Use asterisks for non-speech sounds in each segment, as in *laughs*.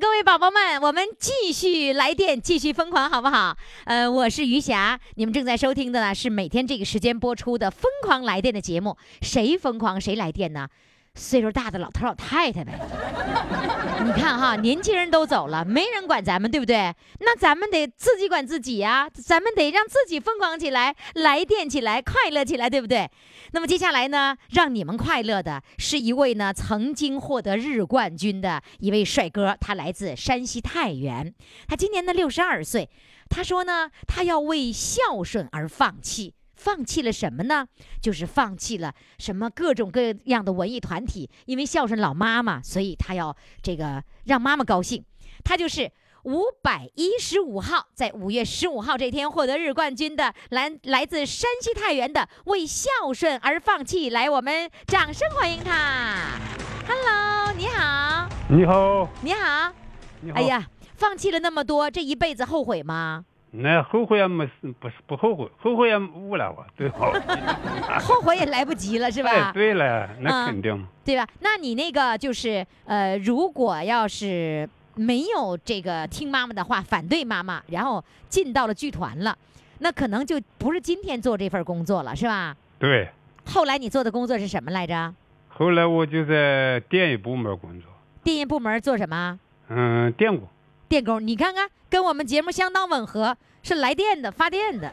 各位宝宝们，我们继续来电，继续疯狂，好不好？呃，我是余霞，你们正在收听的呢是每天这个时间播出的《疯狂来电》的节目。谁疯狂谁来电呢？岁数大的老头老太太呗。你看哈，年轻人都走了，没人管咱们，对不对？那咱们得自己管自己呀，咱们得让自己疯狂起来，来电起来，快乐起来，对不对？那么接下来呢，让你们快乐的是一位呢曾经获得日冠军的一位帅哥，他来自山西太原，他今年呢六十二岁。他说呢，他要为孝顺而放弃。放弃了什么呢？就是放弃了什么各种各样的文艺团体，因为孝顺老妈妈，所以他要这个让妈妈高兴。他就是五百一十五号，在五月十五号这天获得日冠军的来来自山西太原的为孝顺而放弃，来，我们掌声欢迎他。Hello，你好，你好，你好。你好。哎，呀，放弃了那么多，这一辈子后悔吗？那后悔也没事，不是不后悔，后悔也误了我，*laughs* 最好。*laughs* 后悔也来不及了，是吧？哎，对了，那嗯肯定。对吧？那你那个就是呃，如果要是没有这个听妈妈的话，反对妈妈，然后进到了剧团了，那可能就不是今天做这份工作了，是吧？对，后来你做的工作是什么来着？后来我就在电影部门工作，电影部门做什么？嗯，电工。电工。你看看，跟我们节目相当吻合，是来电的，发电的，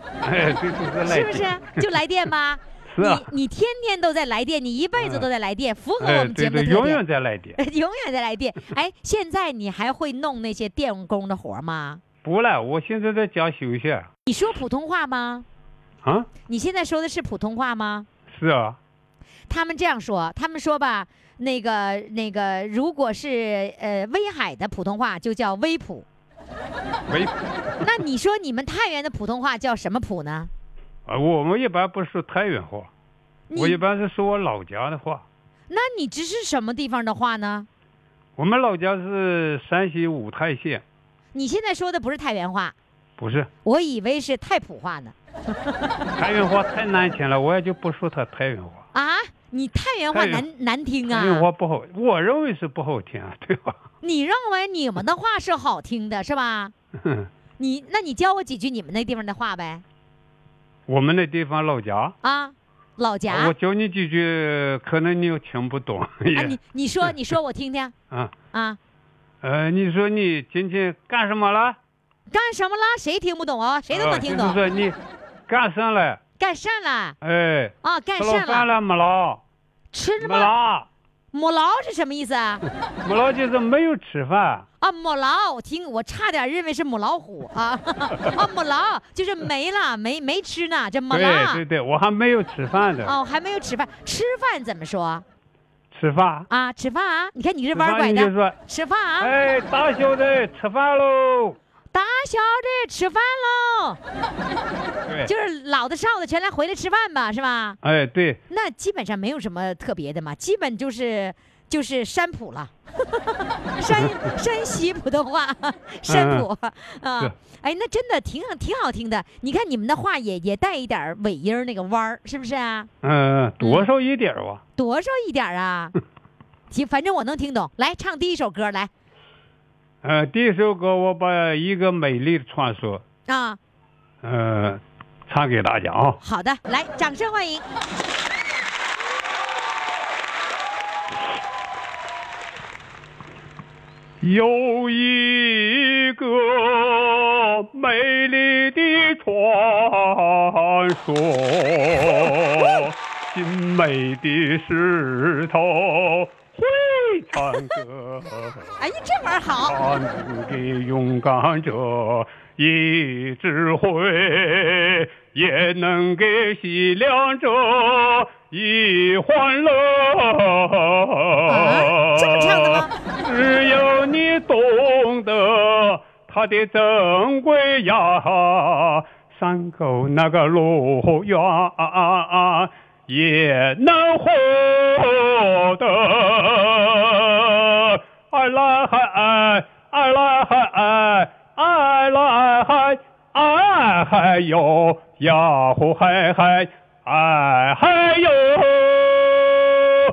是不是？就来电吧。*laughs* 是啊，你你天天都在来电，你一辈子都在来电，符合我哎，们节对对，永目的特点。远在来电。*laughs* 永远在来电。哎，现在你还会弄那些电工的活吗？不了，我现在在家休息。你说普通话吗？啊，你现在说的是普通话吗？是啊，他们这样说，他们说吧，那个那个，如果是呃威海的普通话就叫威普，威普，那你说你们太原的普通话叫什么普呢？啊，我们一般不说太原话，我一般是说我老家的话。那你这是什么地方的话呢？我们老家是山西五台县，你现在说的不是太原话，不是我以为是太普话呢。*laughs* 太原话太难听了，我也就不说他太原话。啊，你太原话难难听啊太原啊？话不好，我认为是不好听啊，*laughs* 对吧？你认为你们的话是好听的，是吧？*laughs* 你那你教我几句你们那地方的话呗？我们那地方老家，啊，老家我教你几句，可能你又听不懂。*laughs* 啊，你你说你说我听听啊，啊，呃，你说你今天干什么了？干什么了？谁听不懂啊？谁都能听懂。呃就是说你干啥了？干啥了？哎，啊，干吃啥了？了饭了没了？没吃什么？了，没捞是什么意思啊？*laughs* 没了就是没有吃饭。啊，没捞，我听我差点认为是母老虎啊 *laughs* 啊，没捞就是没了，没没吃呢，这没对了对。对，我还没有吃饭呢。哦，还没有吃饭，吃饭怎么说吃饭。啊？吃饭啊？你看你这弯拐的，饭你就说，吃饭啊？哎，大小子，吃饭喽。大小的吃饭喽，对，就是老的少的全来回来吃饭吧，是吧？哎，对，那基本上没有什么特别的嘛，基本就是就是山普了，*laughs* 山山西普通话，山普啊，哎，那真的挺挺好听的。你看你们的话也也带一点尾音儿那个弯儿，是不是啊？嗯，多少一点儿吧。多少一点儿啊？*laughs* 行，反正我能听懂。来唱第一首歌来呃，第一首歌我把一个美丽的传说，啊，呃，唱给大家啊。好的，来，掌声欢迎。有一个美丽的传说，精美的石头会唱歌。哎呀，这玩意儿好，他能给勇敢者一智慧，也能给西凉者以欢乐。啊这么唱的吗？只有你懂得它的珍贵呀，山沟那个路远也能获得。爱来嗨，爱来嗨，爱来嗨，爱嗨哟，呀呼嗨嗨，爱嗨哟，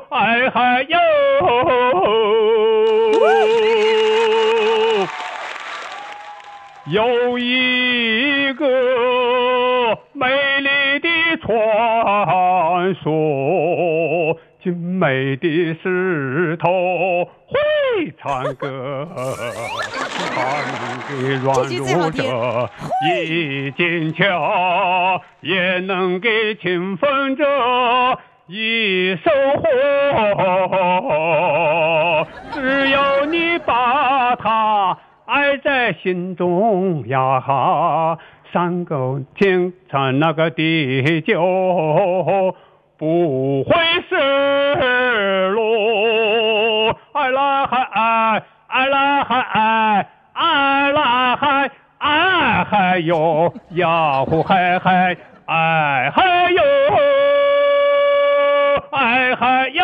爱嗨哟。有一个美丽的传说，精美的石头会唱歌，它能给软弱者一坚强，也能给勤奋者以收获。只要你把它爱在心中呀哈，山沟天长那个地久不会失落。爱来嗨，爱来嗨，爱来嗨，爱嗨哟，呀呼嗨嗨，爱嗨哟，爱嗨哟。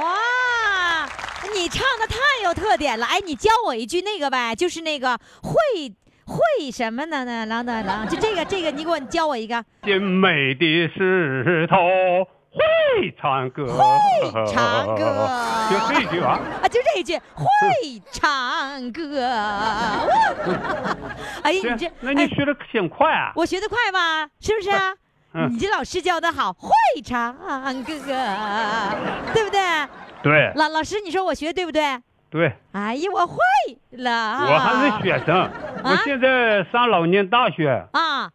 哇，你唱的太有特点了！哎，你教我一句那个呗，就是那个会会什么呢呢？郎当啷，就这个这个，你给我教我一个。精美的石头会唱歌，会唱歌就这一句啊。啊，就这一句会唱歌。*laughs* 哎呀，你这那你哎学的挺快啊。我学的快吧？是不是啊？嗯你这老师教的好，会唱歌，对不对？对老老师，你说我学对不对？对，哎呀，我会了。我还是学生，我现在上老年大学，啊，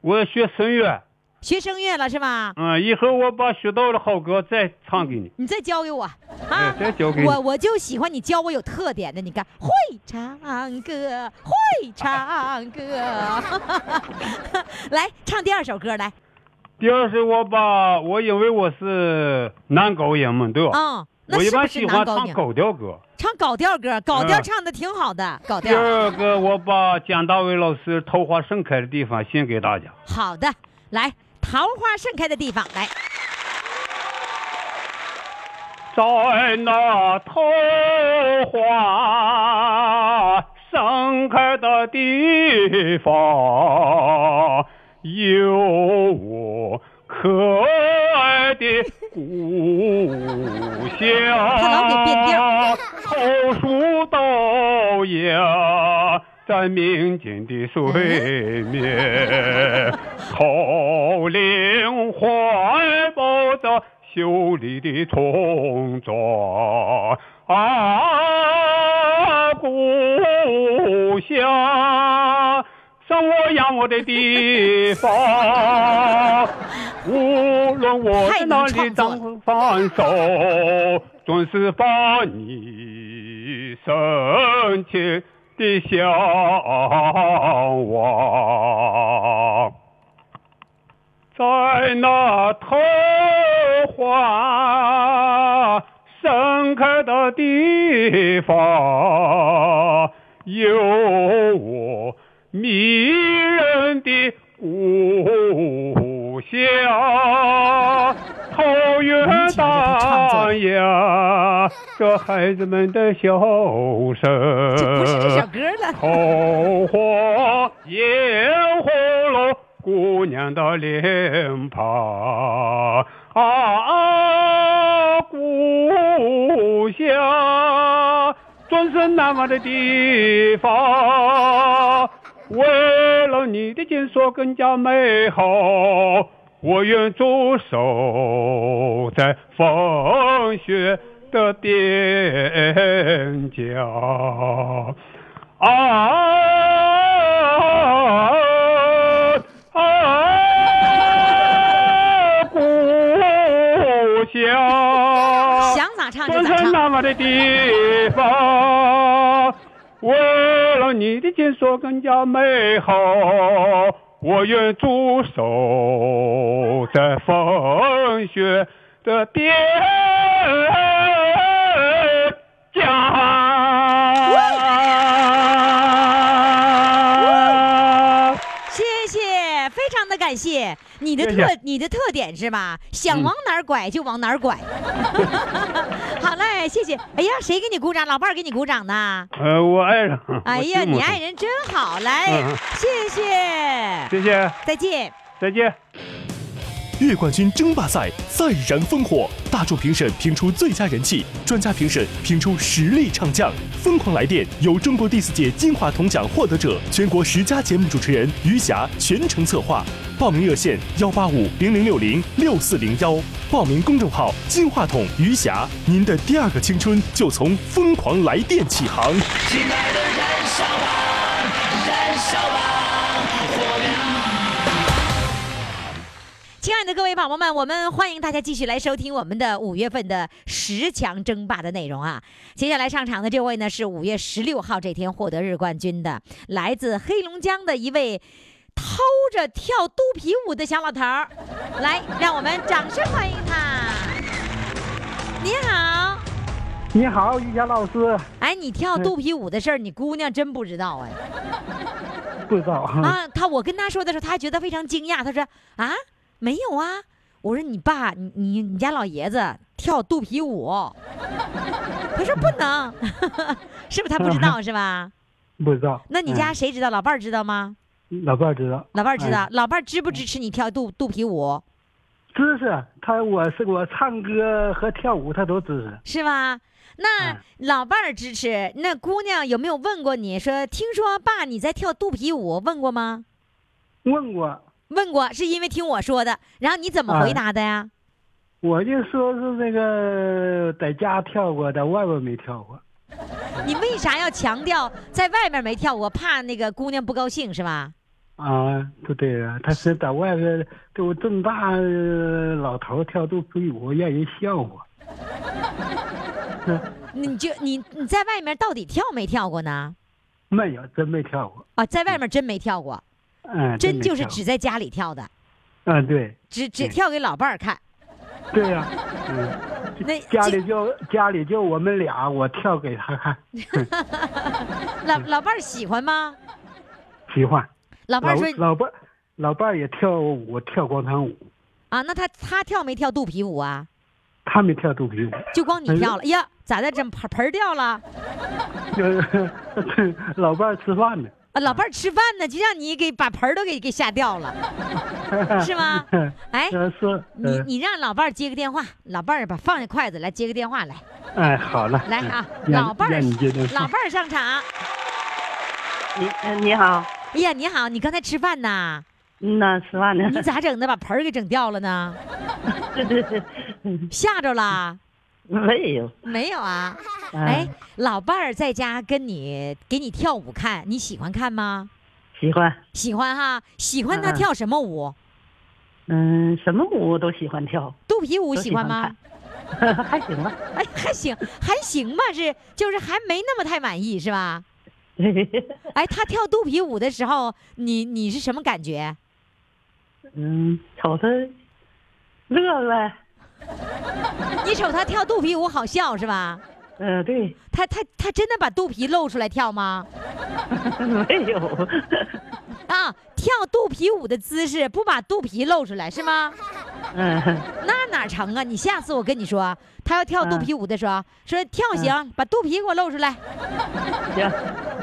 我学声乐。学声乐了是吧？嗯，以后我把学到的好歌再唱给你。你再教给我啊！对再教给你我我就喜欢你教我有特点的。你看，会唱歌，会唱歌。*laughs* 来唱第二首歌来。第二首我把我因为我是男高音嘛，对吧？嗯，那我一般喜欢？唱高调歌。唱搞调歌，搞调嗯唱的挺好的，搞第。二个，我把蒋大为老师《桃花盛开的地方》献给大家。好的，来，桃花盛开的地方来。在那桃花盛开的地方，有我可爱的故他老给变调乡。桃树倒映，在民间的水面，桃林怀抱着秀丽的村庄啊，故乡。生我养我的地方，无论我在哪里张放手，总是把你深切的向往。在那桃花盛开的地方，有我迷人的故乡。草原荡漾着孩子们的笑声。桃花艳红了姑娘的脸庞啊，故乡总是那么的地方。为了你的金锁更加美好，我愿驻守在风雪的边疆啊啊，故乡。想咋唱就风咋唱。尘那么的地方，为让你的建设更加美好，我愿驻守在风雪的边疆。谢谢，非常的感谢你的特你的特点是吧？想嗯往哪儿拐就往哪儿拐。*laughs* 好嘞，谢谢。哎呀，谁给你鼓掌？老伴儿给你鼓掌呢？呃，我爱人。哎呀，你爱人真好，来，嗯谢谢，谢谢，再见。再见。月冠军争霸赛再燃烽火，大众评审评出最佳人气，专家评审评出实力唱将。疯狂来电由中国第四届金话筒奖获得者、全国十佳节目主持人余霞全程策划。报名热线：幺八五零零六零六四零幺。报名公众号：金话筒余霞。您的第二个青春就从疯狂来电起航。亲爱的燃烧吧，燃烧吧各位宝宝们，我们欢迎大家继续来收听我们的五月份的十强争霸的内容啊！接下来上场的这位呢，是五月十六号这天获得日冠军的，来自黑龙江的一位偷着跳肚皮舞的小老头儿。来，让我们掌声欢迎他。你好，你好，于霞老师，哎，你跳肚皮舞的事儿，你姑娘真不知道哎。不知道，啊，他我跟他说的时候，他还觉得非常惊讶。他说啊，没有啊。我说你爸，你你你家老爷子跳肚皮舞，*laughs* 他说不能，*laughs* 是不是他不知道是吧？不知道。那你家谁知道？老伴儿知道吗？嗯老伴儿知道，老伴儿知道哎，老伴儿支不支持你跳肚肚皮舞？支持他，我是我唱歌和跳舞，他都支持。是吧？那嗯老伴儿支持，那姑娘有没有问过你说，听说爸你在跳肚皮舞？问过吗？问过，问过，是因为听我说的。然后你怎么回答的呀？我就说是那个在家跳过，在外边没跳过。你为啥要强调在外面没跳过？怕那个姑娘不高兴是吧？啊，不对啊，他是在外边对我这么大呃老头儿跳肚皮舞，让人笑话。你就你你在外面到底跳没跳过呢？没有，真没跳过。啊，在外面真没跳过，嗯，真就是只在家里跳的，嗯，对，只只跳给老伴儿看。对呀、*laughs* 嗯，那家里就家里就我们俩，我跳给他看，*laughs* *laughs* 老老伴儿喜欢吗？喜欢。老老伴儿说老伴儿老伴儿也跳舞，跳广场舞，啊，那他他跳没跳肚皮舞啊？他没跳肚皮舞，就光你跳了呀？咋的？这盆盆儿掉了？就是老伴儿吃饭呢。啊，老伴儿吃饭呢，就让你给把盆儿都给给吓掉了，*laughs* 是吗？哎，呃是，你呃你让老伴儿接个电话，老伴儿把放下筷子来接个电话来。哎好了，来啊老伴儿老伴儿上场。你呃你好，哎呀，你好，你刚才吃饭呢？嗯呐，吃饭呢。你咋整的？把盆儿给整掉了呢？*laughs* 对对对，吓着了？没有。没有啊？嗯 *laughs* 哎，老伴儿在家跟你给你跳舞看，你喜欢看吗？喜欢，喜欢哈，喜欢他嗯跳什么舞？嗯，什么舞都喜欢跳，肚皮舞喜欢吗？*laughs* 还行吧。哎，还行，还行吧，是就是还没那么太满意是吧？*laughs* 哎，他跳肚皮舞的时候，你你是什么感觉？嗯，瞅他乐呗。你瞅他跳肚皮舞好笑是吧？呃，对，他他他真的把肚皮露出来跳吗？*laughs* 没有。*laughs* 啊，跳肚皮舞的姿势不把肚皮露出来是吗？嗯，那哪成啊？你下次我跟你说，他要跳肚皮舞的时候，说跳行，把肚皮给我露出来，行，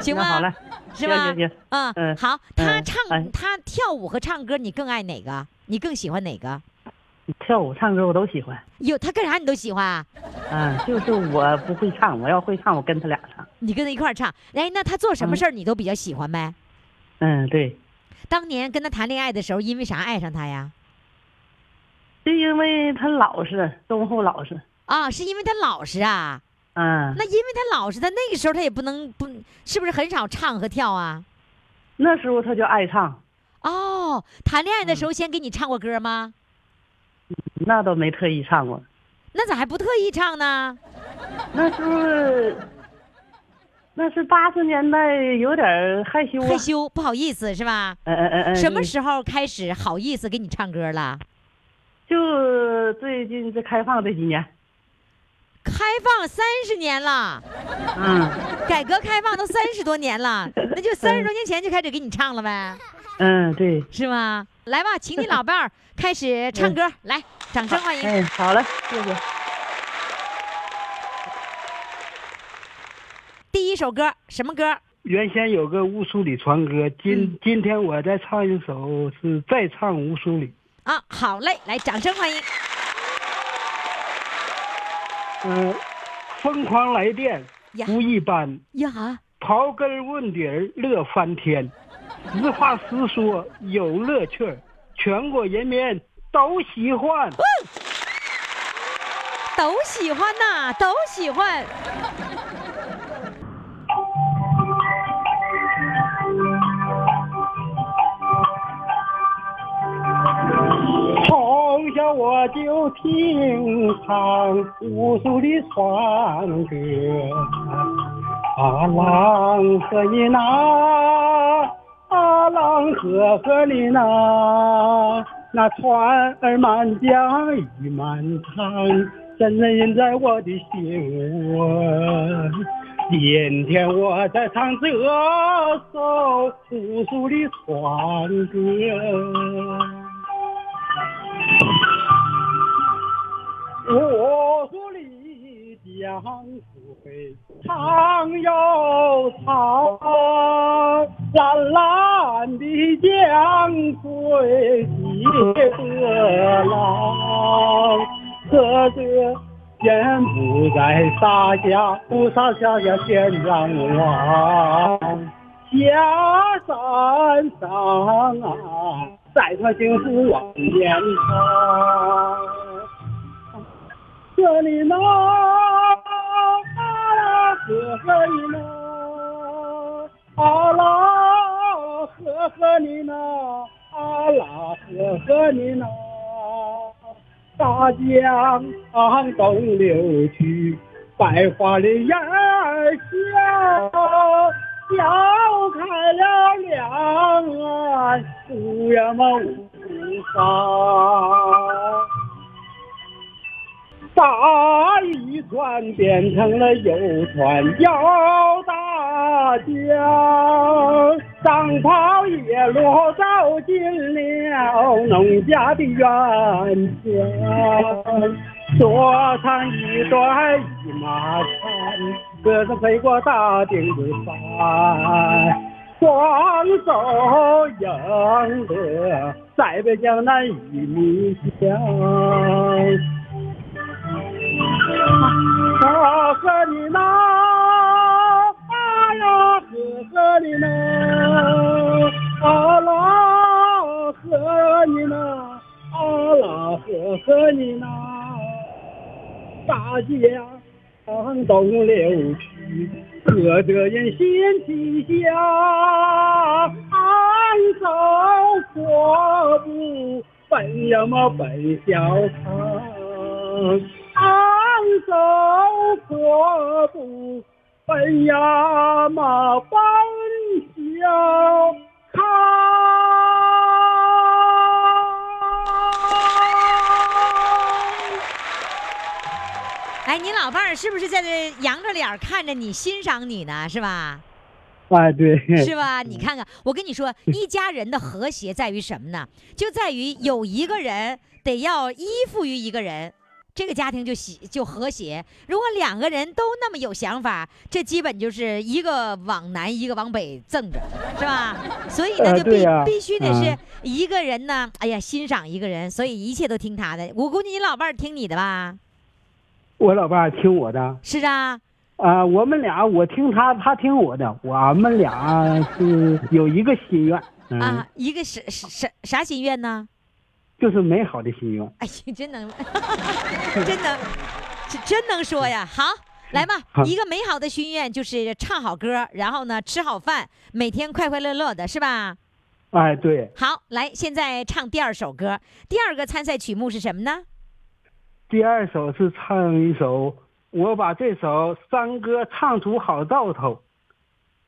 *laughs* 行吗？好嘞，是吗？行行行嗯，嗯好。他嗯唱、哎他跳舞和唱歌，你更爱哪个？你更喜欢哪个？跳舞、唱歌我都喜欢。有他干啥你都喜欢啊？嗯，就是我不会唱，我要会唱，我跟他俩唱。你跟他一块儿唱。哎，那他做什么事儿你都比较喜欢呗？嗯，对，当年跟他谈恋爱的时候，因为啥爱上他呀？就因为他老实，忠厚老实。啊，是因为他老实啊？嗯，那因为他老实，他那个时候他也不能不，是不是很少唱和跳啊？那时候他就爱唱，哦，谈恋爱的时候先给你唱过歌吗？那倒没特意唱过。那咋还不特意唱呢？那时候，那是八十年代，有点害羞啊。害羞，不好意思是吧？嗯嗯嗯嗯。什么时候开始好意思给你唱歌了？就最近这开放这几年。开放三十年了，嗯，改革开放都三十多年了，*laughs* 那就三十多年前就开始给你唱了呗，嗯，对，是吗？来吧，请你老伴儿开始唱歌，来，掌声欢迎。哎，好嘞，谢谢。第一首歌什么歌？原先有个乌苏里船歌，今今天我再唱一首是再唱乌苏里。啊，好嘞，来，掌声欢迎。嗯，疯狂来电呀不一般，呀，刨根问底儿乐翻天，实话实说有乐趣，全国人民都喜欢。都喜欢呐，都喜欢。从小我就听唱无数的山歌，啊郎和你那，阿郎和和你那，那船儿满江已满塘，深深印在我的心窝。今天我在唱这首朴素的船歌。我说丽江长又长，蓝蓝的江水急得浪，可是人不在沙下，不上下下天让望。下山上啊，再传幸福往前唱。和你那，呵呵你那，阿拉呵呵你那，阿拉呵呵你那，大江东流去，百花的眼儿笑，笑开了两岸，乌呀嘛乌沙。大渔船变成了游船游大江，长袍叶落走进了农家的院墙，说上一段一马船，歌声飞过大顶子山。双手迎着塞北江南一米香。啊和你那，啊呀和和你那，啊啦和你那，啊啦和和你那，大江东流去，喝着人心齐响，昂首阔步奔呀么奔小康。昂首阔步奔呀嘛奔小康。哎，你老伴儿是不是在这扬着脸儿看着你，欣赏你呢？是吧？哎，对，是吧？你看看，我跟你说，一家人的和谐在于什么呢？就在于有一个人得要依附于一个人，这个家庭就喜就和谐。如果两个人都那么有想法，这基本就是一个往南，一个往北赠着，是吧？所以呢，呃就必、必须得是嗯一个人呢，哎呀，欣赏一个人，所以一切都听他的。我估计你老伴儿听你的吧？我老伴儿听我的。是啊，啊、我们俩我听他，他听我的，我们俩是有一个心愿，嗯，啊，一个是是啥啥心愿呢？就是美好的心愿。哎呀，*laughs* 真能，真能，这真能说呀！好，来吧，一个美好的心愿就是唱好歌，然后呢吃好饭，每天快快乐乐的，是吧？哎，对，好，来，现在唱第二首歌。第二个参赛曲目是什么呢？第二首是唱一首，我把这首山歌唱出好兆头，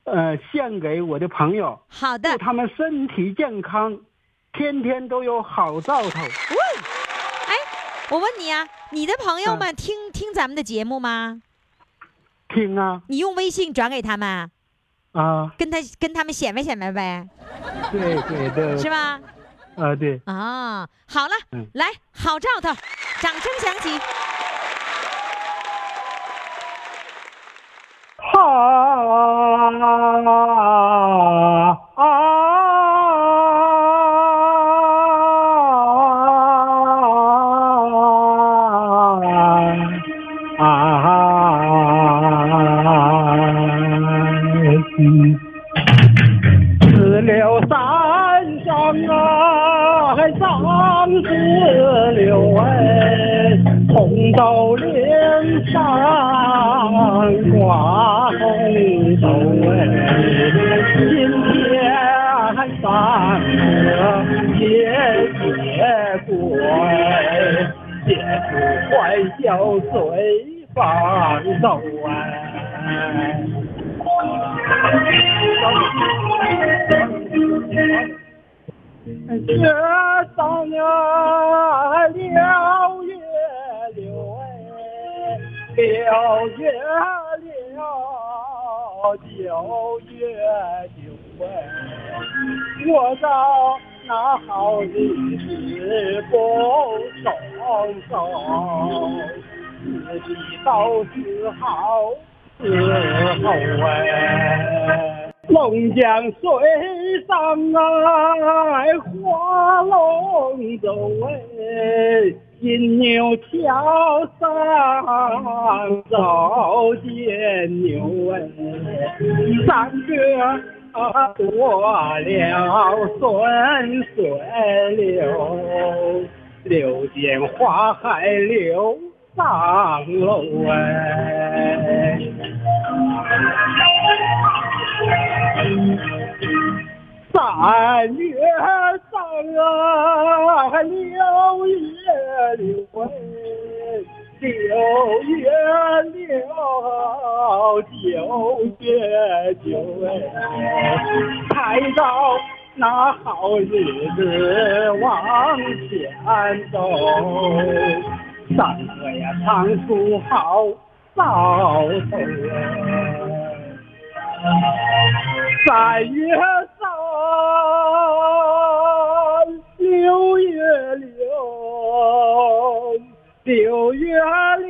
呃，献给我的朋友，好的祝，他们身体健康，天天都有好兆头。哎我问你啊，你的朋友们听、听咱们的节目吗？听啊。你用微信转给他们，啊，跟他跟他们显摆显摆呗，对对对，是吧？啊对，啊，好了，嗯。来，好兆头，掌声响起。啊江水上啊，划龙舟哎，金牛桥上走见牛哎，三哥多了顺水流，流见花海流上楼哎。三月三啊，六月六哎，六月六，九月九哎，抬到那好日子往前走，三哥呀唱出好兆头哎。三月三，六月六，六月六，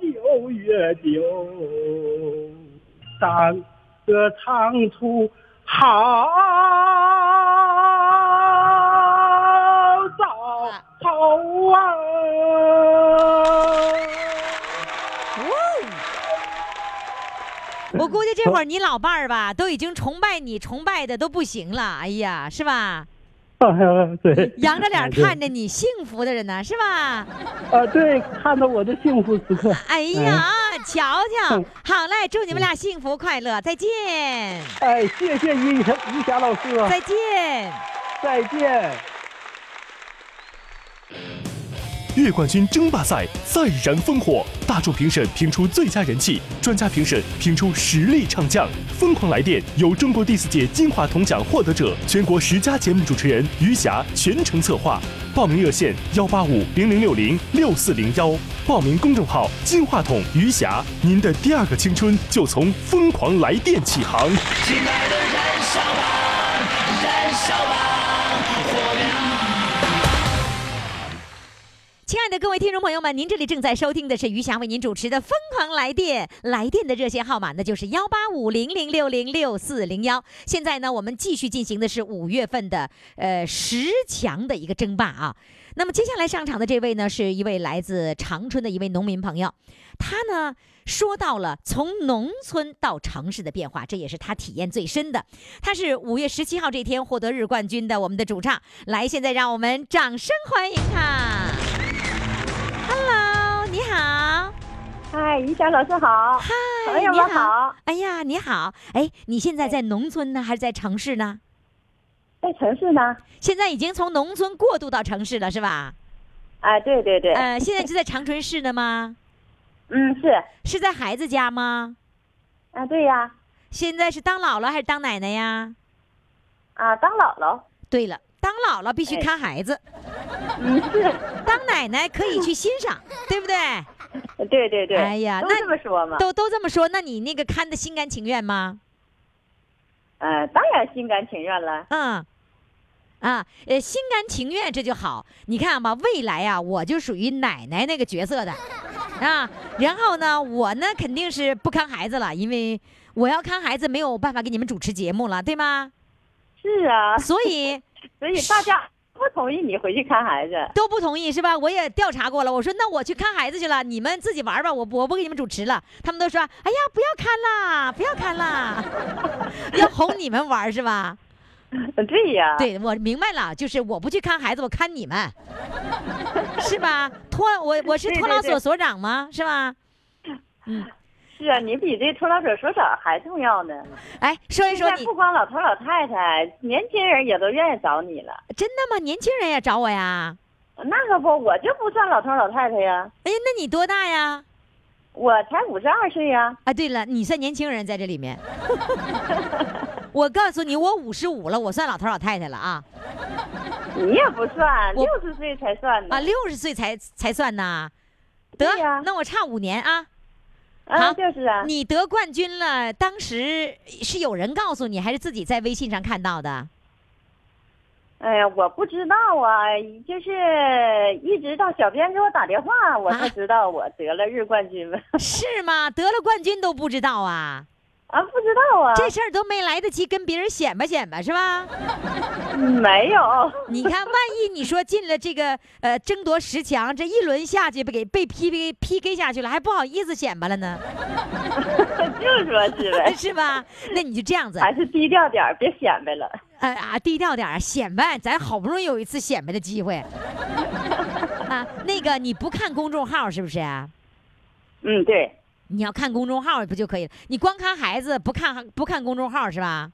九月九，山歌唱出好兆头啊！*laughs* 我估计这会儿你老伴儿吧，都已经崇拜你，崇拜的都不行了。哎呀，是吧？*laughs* 对，扬着脸看着你，幸福的人呢，是吧？啊，对，看到我的幸福时刻。哎呀，瞧瞧嗯，好嘞，祝你们俩幸福快乐，再见，哎，谢谢于霞于霞老师，再见。再见。月冠军争霸赛再燃烽火，大众评审评出最佳人气，专家评审评出实力唱将。疯狂来电由中国第四届金话筒奖获得者、全国十佳节目主持人余霞全程策划。报名热线：幺八五零零六零六四零幺。报名公众号：金话筒余霞。您的第二个青春就从疯狂来电起航。亲爱的燃烧吧燃烧亲爱的各位听众朋友们，您这里正在收听的是余霞为您主持的《疯狂来电》，来电的热线号码呢就是幺八五零零六零六四零幺。现在呢，我们继续进行的是五月份的呃十强的一个争霸啊。那么接下来上场的这位呢，是一位来自长春的一位农民朋友，他呢说到了从农村到城市的变化，这也是他体验最深的。他是五月十七号这天获得日冠军的我们的主唱，来，现在让我们掌声欢迎他。Hello。嗨，于霞老师好，嗨，朋友你们好，哎呀，你好。哎，你现在在农村呢，还是在城市呢？在城市呢？现在已经从农村过渡到城市了，是吧？啊，对对对，呃，现在就在长春市呢吗？嗯，是，是在孩子家吗？啊，对呀，现在是当姥姥还是当奶奶呀？啊，当姥姥，对了，当姥姥必须哎。看孩子，当奶奶可以去欣赏，*laughs* 对不对？对对对，哎呀那都这么说嘛，都都这么说，那你那个看的心甘情愿吗？呃，当然心甘情愿了，嗯，啊，呃，心甘情愿这就好。你看吧，未来啊，我就属于奶奶那个角色的，*laughs* 啊，然后呢，我呢肯定是不看孩子了，因为我要看孩子没有办法给你们主持节目了，对吗？是啊，*laughs* 所以所以大家不同意你回去看孩子，都不同意是吧？我也调查过了，我说那我去看孩子去了，你们自己玩吧，我我不给你们主持了。他们都说，哎呀，不要看啦，不要看啦，*laughs* 要哄你们玩是吧？对呀，对，我明白了，就是我不去看孩子，我看你们，是吧？托我我是托老所所长吗？是吧？是啊，你比这托老所所长还重要呢。哎，说一说你在不光老头老太太，年轻人也都愿意找你了。真的吗？年轻人也找我呀？那可不，我就不算老头老太太呀，哎呀，那你多大呀？我才五十二岁呀。啊，对了，你算年轻人在这里面。*laughs* 我告诉你，我五十五了，我算老头老太太了啊你也不算，我六十岁才算呢。啊，六十岁才才算呢。得对呀，那我差五年啊。好啊，就是啊，你得冠军了，当时是有人告诉你，还是自己在微信上看到的？哎呀，我不知道啊，就是一直到小编给我打电话，我才啊知道我得了日冠军嘛。*laughs* 是吗？得了冠军都不知道啊？啊，不知道啊，这事儿都没来得及跟别人显摆显摆是吧？没有。*laughs* 你看，万一你说进了这个呃争夺十强，这一轮下去不给被 P K P K 下去了，还不好意思显摆了呢，*laughs* 就说是呗，*laughs* 是吧？那你就这样子，还是低调点儿，别显摆了。呃啊，低调点儿，显摆，咱好不容易有一次显摆的机会啊。那个你不看公众号是不是啊？嗯，对，你要看公众号不就可以了？你光看孩子，不看不看公众号是吧？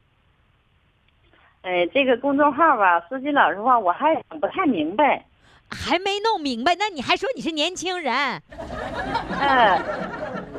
哎，这个公众号吧，说句老实话，我还不太明白。还没弄明白，那你还说你是年轻人，嗯，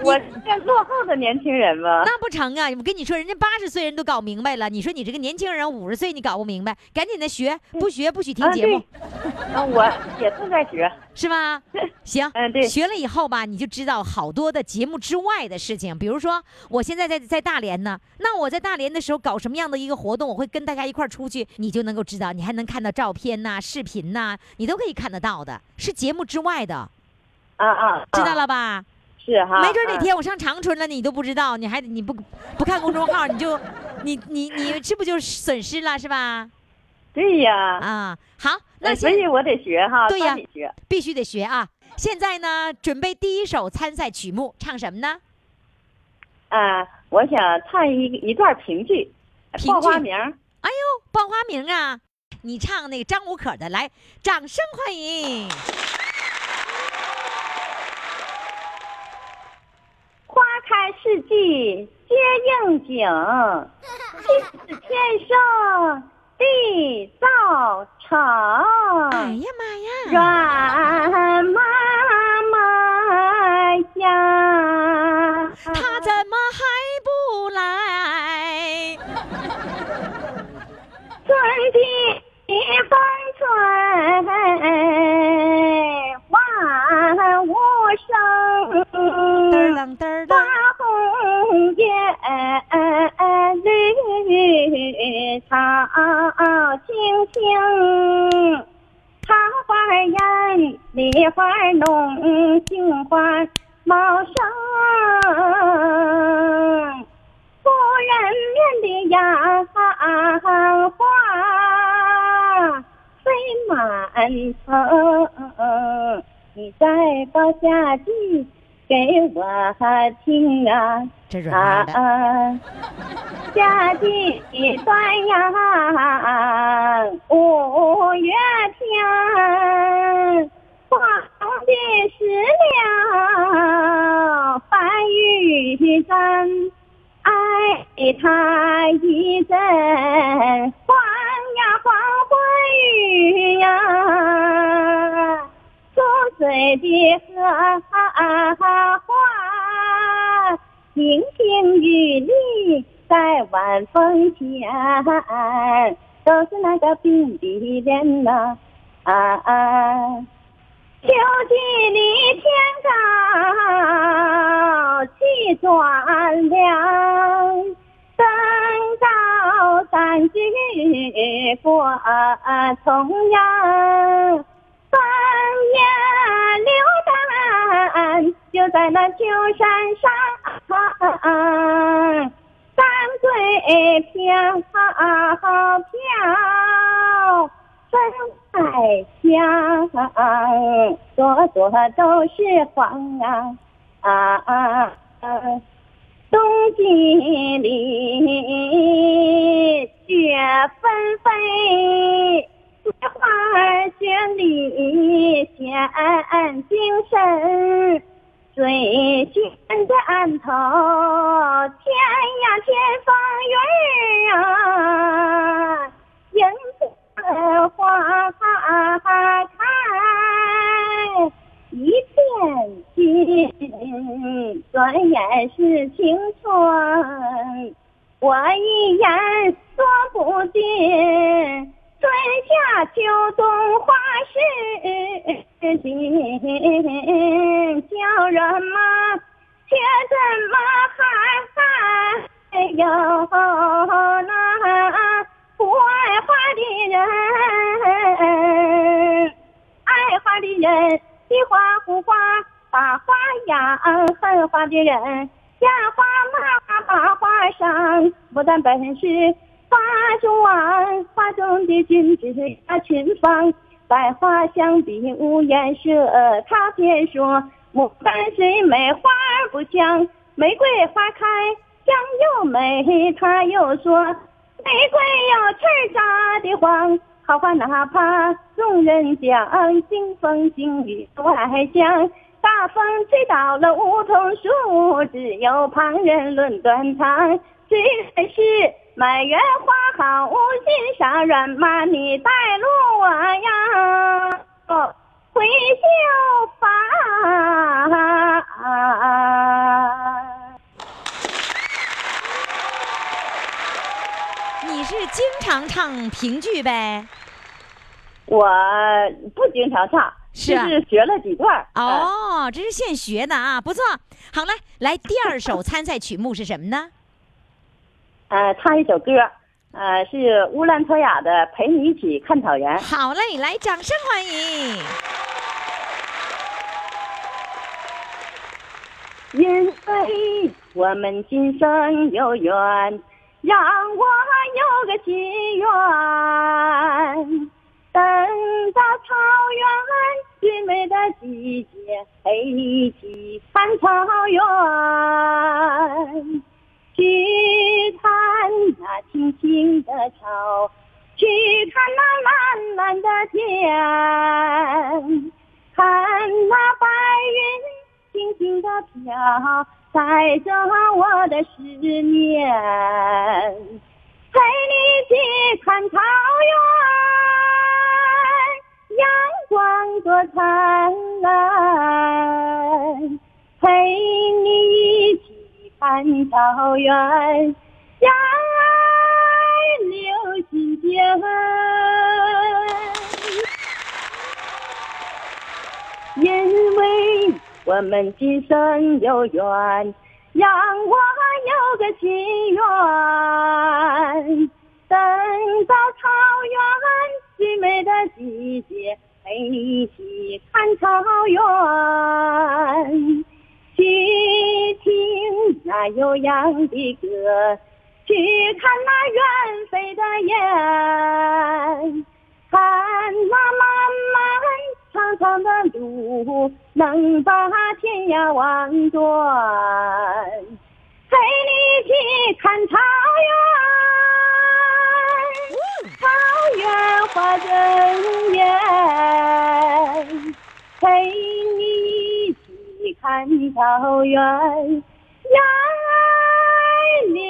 我这落后的年轻人吗。那不成啊！我跟你说，人家八十岁人都搞明白了，你说你这个年轻人五十岁你搞不明白，赶紧的学，不学不许听啊，节目，对，*laughs* *laughs* 嗯，我也正在学。是吧？行，嗯对学了以后吧，你就知道好多的节目之外的事情，比如说我现在在在大连呢，那我在大连的时候搞什么样的一个活动，我会跟大家一块出去，你就能够知道，你还能看到照片呐、视频呐、你都可以看得到的，是节目之外的，啊啊，知道啊？了吧？是哈。没准哪啊天我上长春了，你都不知道，你还你不不看公众号，你就 *laughs* 你你你这不就损失了是吧？对呀，啊，好，那呃所以我得学哈，对呀。必须得学啊！现在呢，准备第一首参赛曲目，唱什么呢？啊，我想唱一一段评剧，评剧报花名。哎呦，报花名啊！你唱那个张五可的，来，掌声欢迎！花开四季皆应景，*laughs* 气死天生地造成。哎呀妈呀，阮妈妈呀，他怎么还不来？春天风吹万物生。嘚儿啷嘚儿花，红叶绿草青青，桃花艳，梨花浓，杏花茂盛。夫人面的杨花飞满城，你再报下句给我听啊！这软软的，啊，夏季端阳五月天，皇帝失了一阵，爱他一阵，碎的荷花，亭亭玉立在晚风前，都是那个冰的脸呐、啊。秋季里天高气转凉，登高三举过重阳，就在那秋山上，山水飘飘。分海香，朵朵都是黄啊啊啊！冬季里雪纷飞，雪花儿绚丽显精神，水仙的岸头，天呀天风云儿啊，迎春花开，一片心，转眼是青春。我一眼说不尽，春夏秋冬花事情，叫人嘛，却怎么还有那不爱花的人？爱花的人比花不花，把花养；恨花的人养花嘛，把花伤。不但本是花中王，花中的君子呀群芳。百花相比无颜色，他偏说牡丹虽美花儿不香，玫瑰花开香又美。他又说玫瑰有刺儿扎的慌，好花哪怕众人讲，清风细雨都还香。大风吹倒了梧桐树，只有旁人论断肠。虽然是满园花好，无心上人马你带路我呀，哦，回绣坊。你是经常唱评剧呗？我不经常唱，是啊就是学了几段儿。哦，这是现学的啊，不错。好了，来第二首参赛曲目是什么呢？呃，唱一首歌，呃，是乌兰托娅的《陪你一起看草原》。好嘞，来，掌声欢迎。因为我们今生有缘，让我有个心愿。等到草原最美的季节，陪你一起看草原。去看那青青的草，去看那蓝蓝的天，看那白云轻轻的飘，载着我的思念。陪你一起看草原，阳光多灿烂。陪看草原，让爱留心间。因为我们今生有缘，让我有个心愿。等到草原最美的季节，陪你一起看草原。去听那悠扬的歌，去看那远飞的雁，看那漫漫长长的路，能把天涯望断。陪你一起看草原，草原花正艳，陪看草原，让流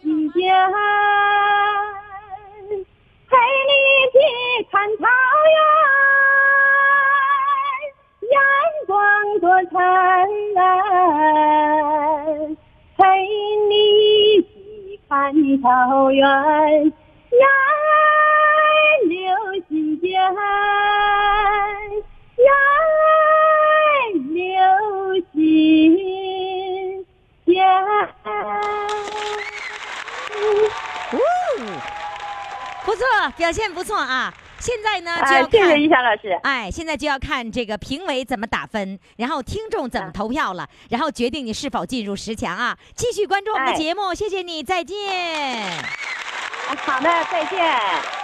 新间，陪你一起看草原，阳光多灿烂，陪你一起看草原，呀流新间，哦，*laughs* 不错，表现不错啊！现在呢就啊，要看谢谢于霞老师。哎，现在就要看这个评委怎么打分，然后听众怎么投票了，然后决定你是否进入十强啊！继续关注我们的哎节目，谢谢你，再见。好的，再见。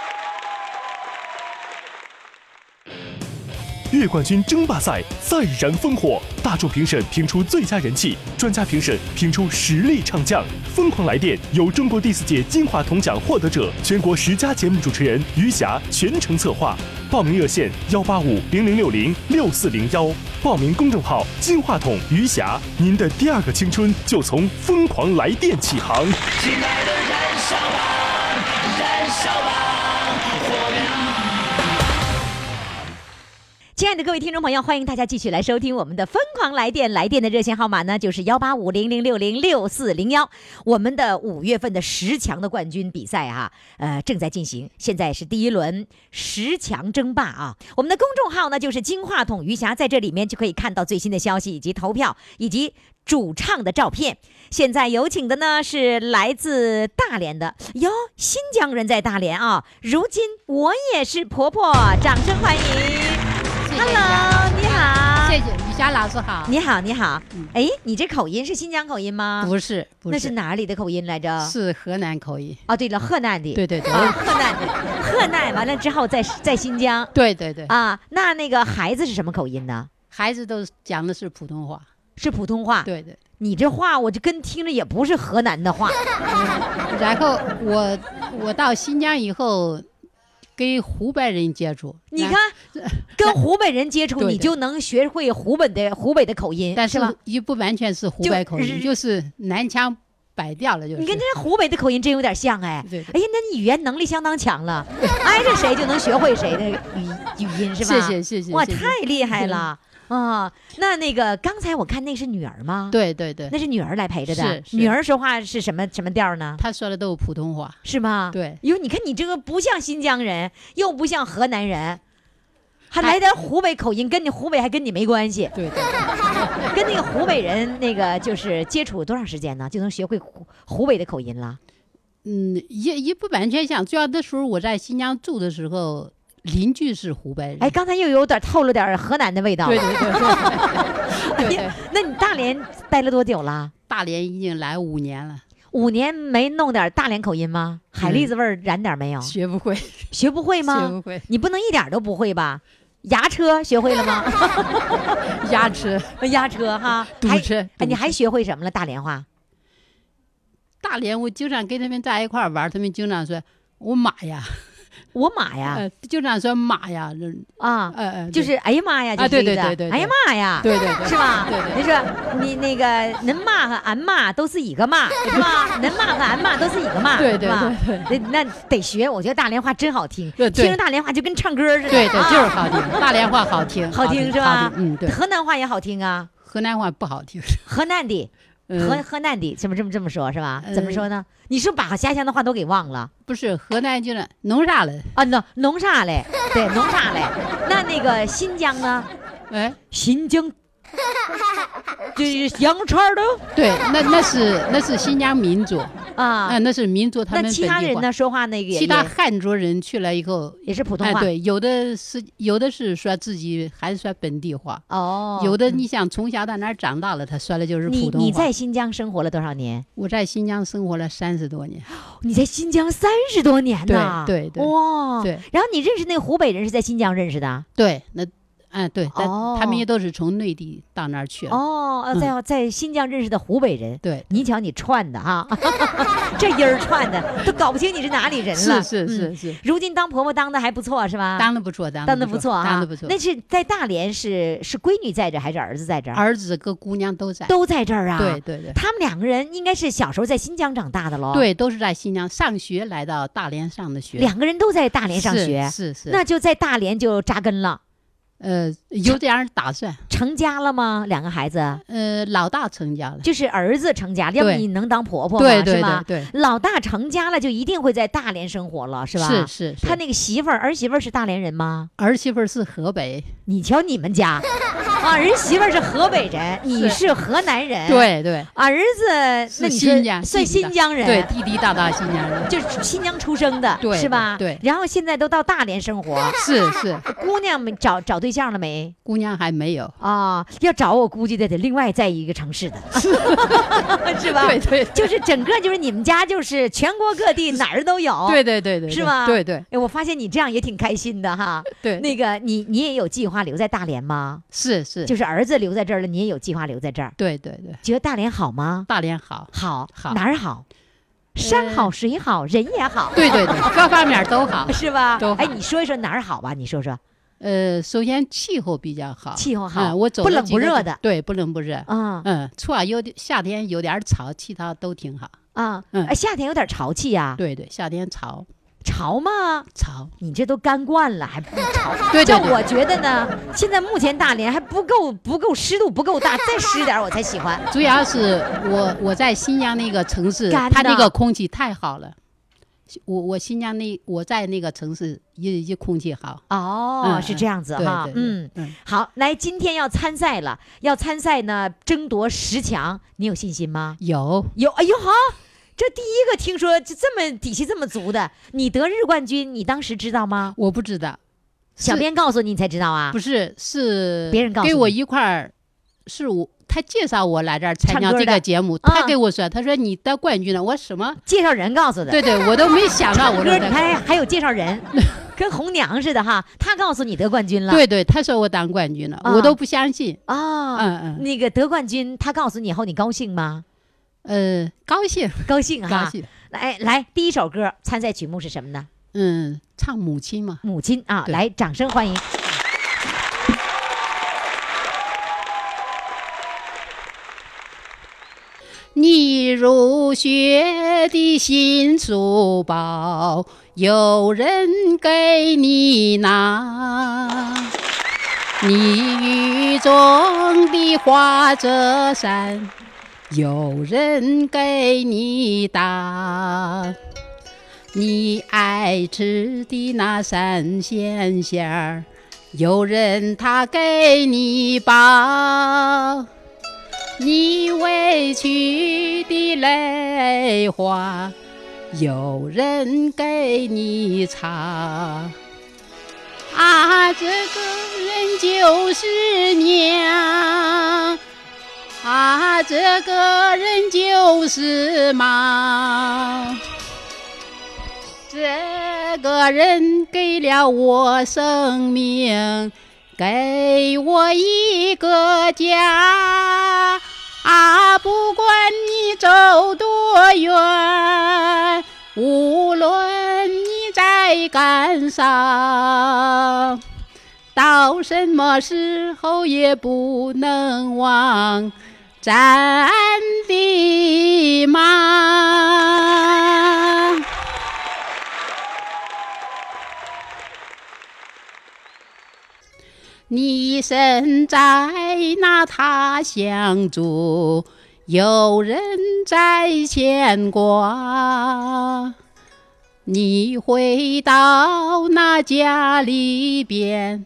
月冠军争霸赛再燃烽火，大众评审评出最佳人气，专家评审评出实力唱将。疯狂来电由中国第四届金话筒奖获得者、全国十佳节目主持人余霞全程策划。报名热线：幺八五零零六零六四零幺。报名公众号：金话筒余霞。您的第二个青春就从疯狂来电起航。亲爱的燃烧吧，燃烧吧亲爱的各位听众朋友，欢迎大家继续来收听我们的《疯狂来电》，来电的热线号码呢就是幺八五零零六零六四零幺。我们的五月份的十强的冠军比赛哈、呃正在进行，现在是第一轮十强争霸啊。我们的公众号呢就是金话筒余霞，在这里面就可以看到最新的消息以及投票以及主唱的照片。现在有请的呢是来自大连的哟，新疆人在大连啊。如今我也是婆婆，掌声欢迎。Hello，你好。谢谢于霞老师好。你好，你好嗯。哎，你这口音是新疆口音吗？不是，不那是哪里的口音来着？是河南口音。哦，对了，河南的。对对对，啊，河南的，河南完了之后在在新疆对对对，啊。那那个孩子是什么口音呢？孩子都讲的是普通话。是普通话。对对，你这话我就跟听着也不是河南的话。*laughs* 然后我我到新疆以后，跟湖北人接触。你看，*laughs* 跟湖北人接触，你就能学会湖北的湖北的口音，但是是吧？也不完全是湖北口音，是就是南腔北调了，就是。你跟这湖北的口音真有点像哎。对对哎呀，那你语言能力相当强了，挨着谁就能学会谁的语语音是吧？谢谢谢谢哇，太厉害了啊！那那个刚才我看那是女儿吗？，对对对，那是女儿来陪着的。女儿说话是什么什么调呢？她说的都是普通话。是吗？对哟，你看你这个不像新疆人，又不像河南人，还还来点湖北口音，跟你湖北还跟你没关系。对对对，*laughs* 跟那个湖北人那个就是接触多长时间呢？就能学会湖湖北的口音了？嗯，也也不完全像。主要那时候我在新疆住的时候，邻居是湖北人。哎，刚才又有点透露点河南的味道了。对对对 *laughs* 对对对，那你大连待了多久了？大连已经来五年了，五年没弄点大连口音吗？海蛎子味儿染点没有？学不会，学不会学吗不？会。你不能一点都不会吧？牙车学会了吗？*laughs* 压车，压车哈，还堵车哎，你还学会什么了？大连话？大连我经常跟他们在一块儿玩，他们经常说“我妈呀我妈”，呀呃，经常说“妈呀”，这啊，呃呃，就是哎呀妈呀，就啊对是这个对对对对哎呀妈呀，对对对，是吧？对对。你说你那个恁妈和俺妈都是一个妈，*laughs* 是吧？恁妈和俺妈都是一个妈，对对对对。那那得学，我觉得大连话真好听，听着大连话就跟唱歌似的，对对，啊。就是好听，大连话好听，好听是吧？听嗯，对，河南话也好听啊，河南话不好听，河南的。河嗯，河南的，这么这么这么说，是吧？怎么呃说呢？你是把家乡的话都给忘了不是河南就是弄啥嘞？啊？弄弄啥嘞？对，弄啥嘞？那那个新疆呢？哎，新疆 *laughs* 这是羊串对，那那是那是新疆民族，啊啊，。那是民族他们本地话。其他人呢？说话那个其他汉族人去了以后，也是普通哎，话对，有的是有的是说自己还是说本地话，哦。有的嗯你想从小到哪儿长大了，他说的就是你普通话。你在新疆生活了多少年？我在新疆生活了三十多年，你在新疆三十多年呢？对对对哇，对然后你认识那个湖北人是在新疆认识的？对，那嗯，对，他们也都是从内地到那儿去了。哦，呃在在新疆认识的湖北人。对，你瞧你串的哈，*laughs* 这音儿串的都搞不清你是哪里人了。是是是嗯是，如今当婆婆当的还不错是吧？当的不错，当当的的不错啊，当的不错。那是在大连是是闺女在这儿还是儿子在这儿？儿子跟姑娘都在。都在这儿啊。对对对他们两个人应该是小时候在新疆长大的喽。，对，都是在新疆上学，来到大连上的学。两个人都在大连上是学，是是。那就在大连就扎根了。呃，有点儿打算。成家了吗？两个孩子？呃，老大成家了。就是儿子成家了，要不你能当婆婆吗？对对是吗？对老大成家了，就一定会在大连生活了，是吧？是是是他那个媳妇儿儿媳妇儿是大连人吗？儿媳妇儿是河北。你瞧你们家，啊，人媳妇儿是河北人，你是河南人。。对对，儿子，那新疆算新疆人，对，地地道道新疆人。就是新疆出生的，对是吧？对然后现在都到大连生活，是是，*laughs* 姑娘们找找对象了没？姑娘还没有。啊，要找我估计得得另外在一个城市的，*laughs* 是吧？对对就是整个就是你们家就是全国各地哪儿都有，对对对对，对是吧？对对哎，我发现你这样也挺开心的哈。对，那个你你也有计划留在大连吗？是是，就是儿子留在这儿了，你也有计划留在这儿？对对对，觉得大连好吗？大连好。好，好哪儿好？山好，水好，人也好，对对对，各方面都好。*laughs* 是吧？都哎，你说一说哪儿好吧？你说说。呃，首先气候比较好，气候好嗯我走不冷不热的对，不冷不热。啊嗯，除了有点夏天有点潮，其他都挺好。啊，嗯哎，夏天有点潮气呀，对对，夏天潮潮吗？潮。你这都干惯了，还不潮？*laughs* 对对对这我觉得呢，现在目前大连还不够，不够湿度不够大，*laughs* 再湿点我才喜欢。主要是我我在新疆那个城市，它那个空气太好了。我我新疆那我在那个城市一一空气好。哦，嗯是这样子对哈，对对嗯嗯，好，来，今天要参赛了，要参赛呢，争夺十强，你有信心吗？有有，哎呦好，这第一个听说就这么底气这么足的，你得日冠军，你当时知道吗？我不知道，小编告诉你，你才知道啊不？是是别人告诉给我一块儿，是我他介绍我来这儿参加这个节目，啊他给我说，他说你得冠军了，我什么？介绍人告诉的。对对，我都没想到我你看 *laughs* 还有介绍人，跟红娘似的哈。他告诉你得冠军了。对对，他说我当冠军了，啊我都不相信。啊，嗯嗯那个得冠军，他告诉你以后，你高兴吗？呃，高兴高兴哈。高兴。来来，第一首歌参赛曲目是什么呢？嗯，唱母亲嘛。母亲啊，来，掌声欢迎。你入学的新书包，有人给你拿；你雨中的花折伞，有人给你打。你爱吃的那三鲜馅儿，有人他给你包。你委屈的泪花，有人给你擦。啊，这个人就是娘，啊，这个人就是妈。这个人给了我生命，给我一个家。啊，不管你走多远，无论你在干啥，到什么时候也不能忘咱的妈。你身在那他乡住，有人在牵挂。你回到那家里边，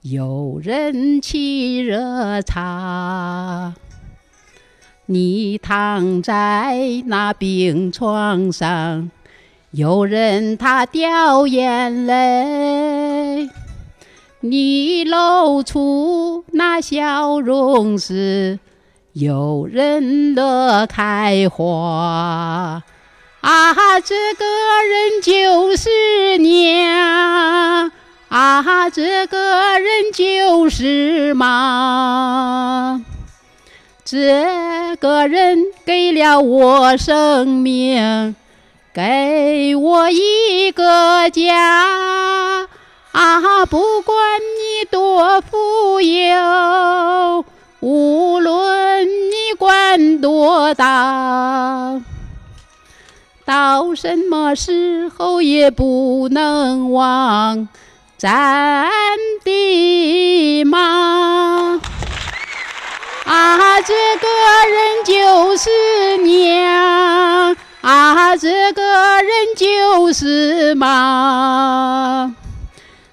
有人沏热茶。你躺在那病床上，有人他掉眼泪。你露出那笑容时，有人乐开花。啊，这个人就是娘，啊，这个人就是妈。这个人给了我生命，给我一个家。啊，不管你多富有，无论你官多大，到什么时候也不能忘咱的妈。啊，这个人就是娘，啊，这个人就是妈。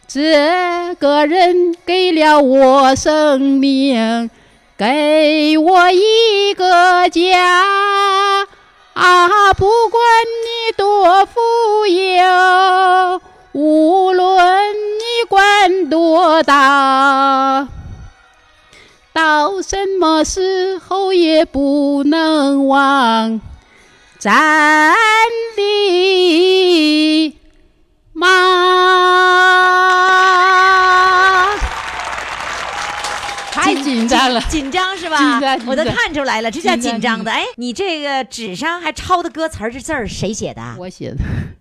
这个人给了我生命，给我一个家。啊，不管你多富有，无论你官多大。到什么时候也不能忘咱的妈。太紧张了，紧张是吧？紧张我都看出来了，这叫紧张紧张的。哎，你这个纸上还抄的歌词儿，这字儿谁写的？我写的，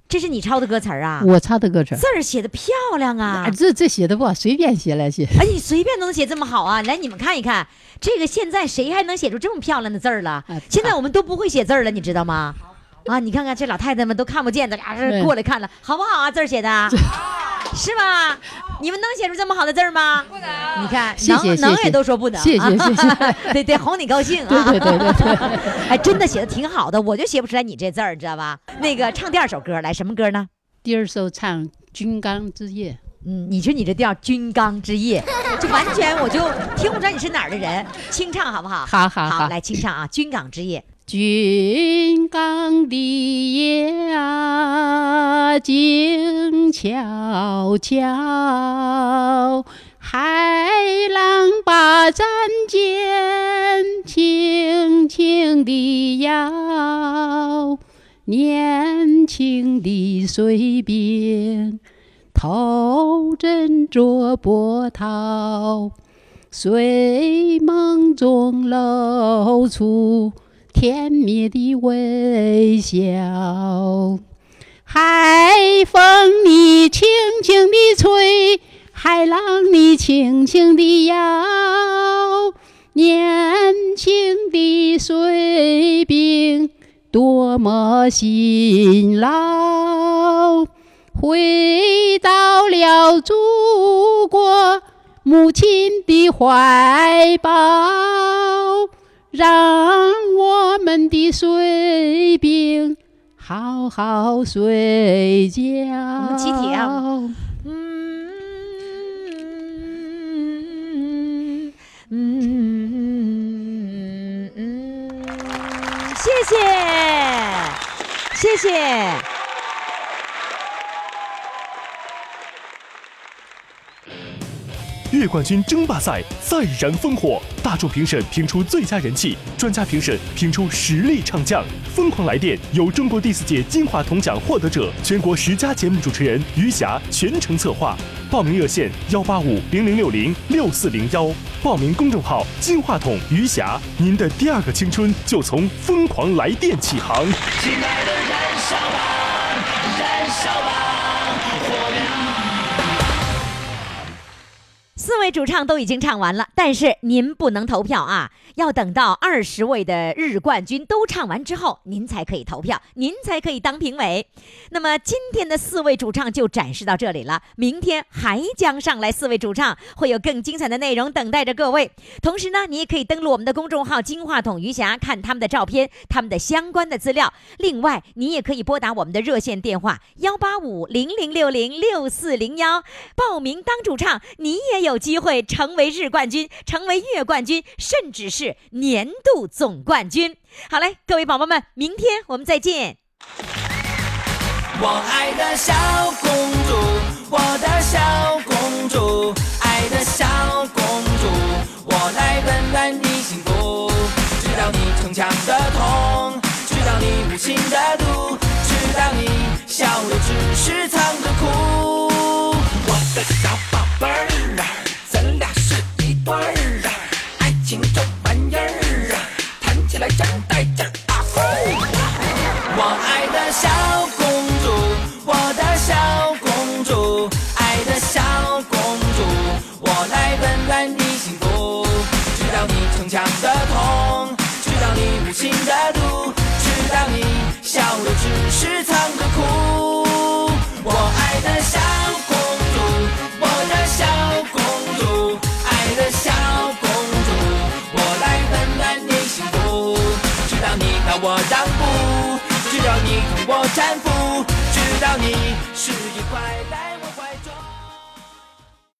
这是你抄的歌词儿啊？我抄的歌词儿。字儿写的漂亮啊啊，！这这写的不好，随便写来写。哎，你随便都能写这么好啊！来，你们看一看，这个现在谁还能写出这么漂亮的字儿了？啊现在我们都不会写字儿了，你知道吗？啊，你看看这老太太们都看不见，大家是对过来看了，好不好啊？字儿写的，是吧？你们能写出这么好的字吗？不能。你看，谢谢谢谢能能也都说不能。谢谢谢谢 *laughs* 得得哄你高兴啊！对对对对对 *laughs* 哎，真的写的挺好的，我就写不出来你这字儿，知道吧？那个唱第二首歌，来什么歌呢？第二首唱《军港之夜》。嗯，你说你这调《军港之夜》，*laughs* 就完全我就听不出来你是哪儿的人，清唱好不好？好好好来清唱啊，《军港之夜》。军港的夜啊，静悄悄，海浪把战舰轻轻地摇，年轻的水兵头枕着波涛。睡梦中露出甜蜜的微笑，海风你轻轻地吹，海浪你轻轻地摇，年轻的水兵多么辛劳，回到了祖国。母亲的怀抱，让我们的水兵好好睡觉。我们集体啊嗯嗯嗯嗯，谢谢，谢谢。月冠军争霸赛再燃烽火，大众评审评出最佳人气，专家评审评出实力唱将。疯狂来电由中国第四届金话筒奖获得者、全国十佳节目主持人余霞全程策划。报名热线：幺八五零零六零六四零幺。报名公众号：金话筒余霞。您的第二个青春就从疯狂来电起航。亲爱的，燃烧吧，四位主唱都已经唱完了，但是您不能投票啊，要等到二十位的日冠军都唱完之后，您才可以投票，您才可以当评委。那么今天的四位主唱就展示到这里了，明天还将上来四位主唱，会有更精彩的内容等待着各位。同时呢，你也可以登录我们的公众号“金话筒余霞”，看他们的照片、他们的相关的资料。另外，你也可以拨打我们的热线电话幺八五零零六零六四零幺，报名当主唱，你也有有机会成为日冠军，成为月冠军，甚至是年度总冠军。好嘞，各位宝宝们，明天我们再见。我爱的小公主，我的小公主，爱的小公主，我来温暖你幸福，知道你逞强的痛，知道你无情的毒，知道你笑的只是藏着哭。我的小宝贝儿啊段儿啊，爱情这玩意儿啊，谈起来真带劲儿。啊！我爱的小公主，我的小公主，爱的小公主，我来温暖你幸福，知道你逞强的痛，知道你无情的毒，知道你笑的只是藏着哭。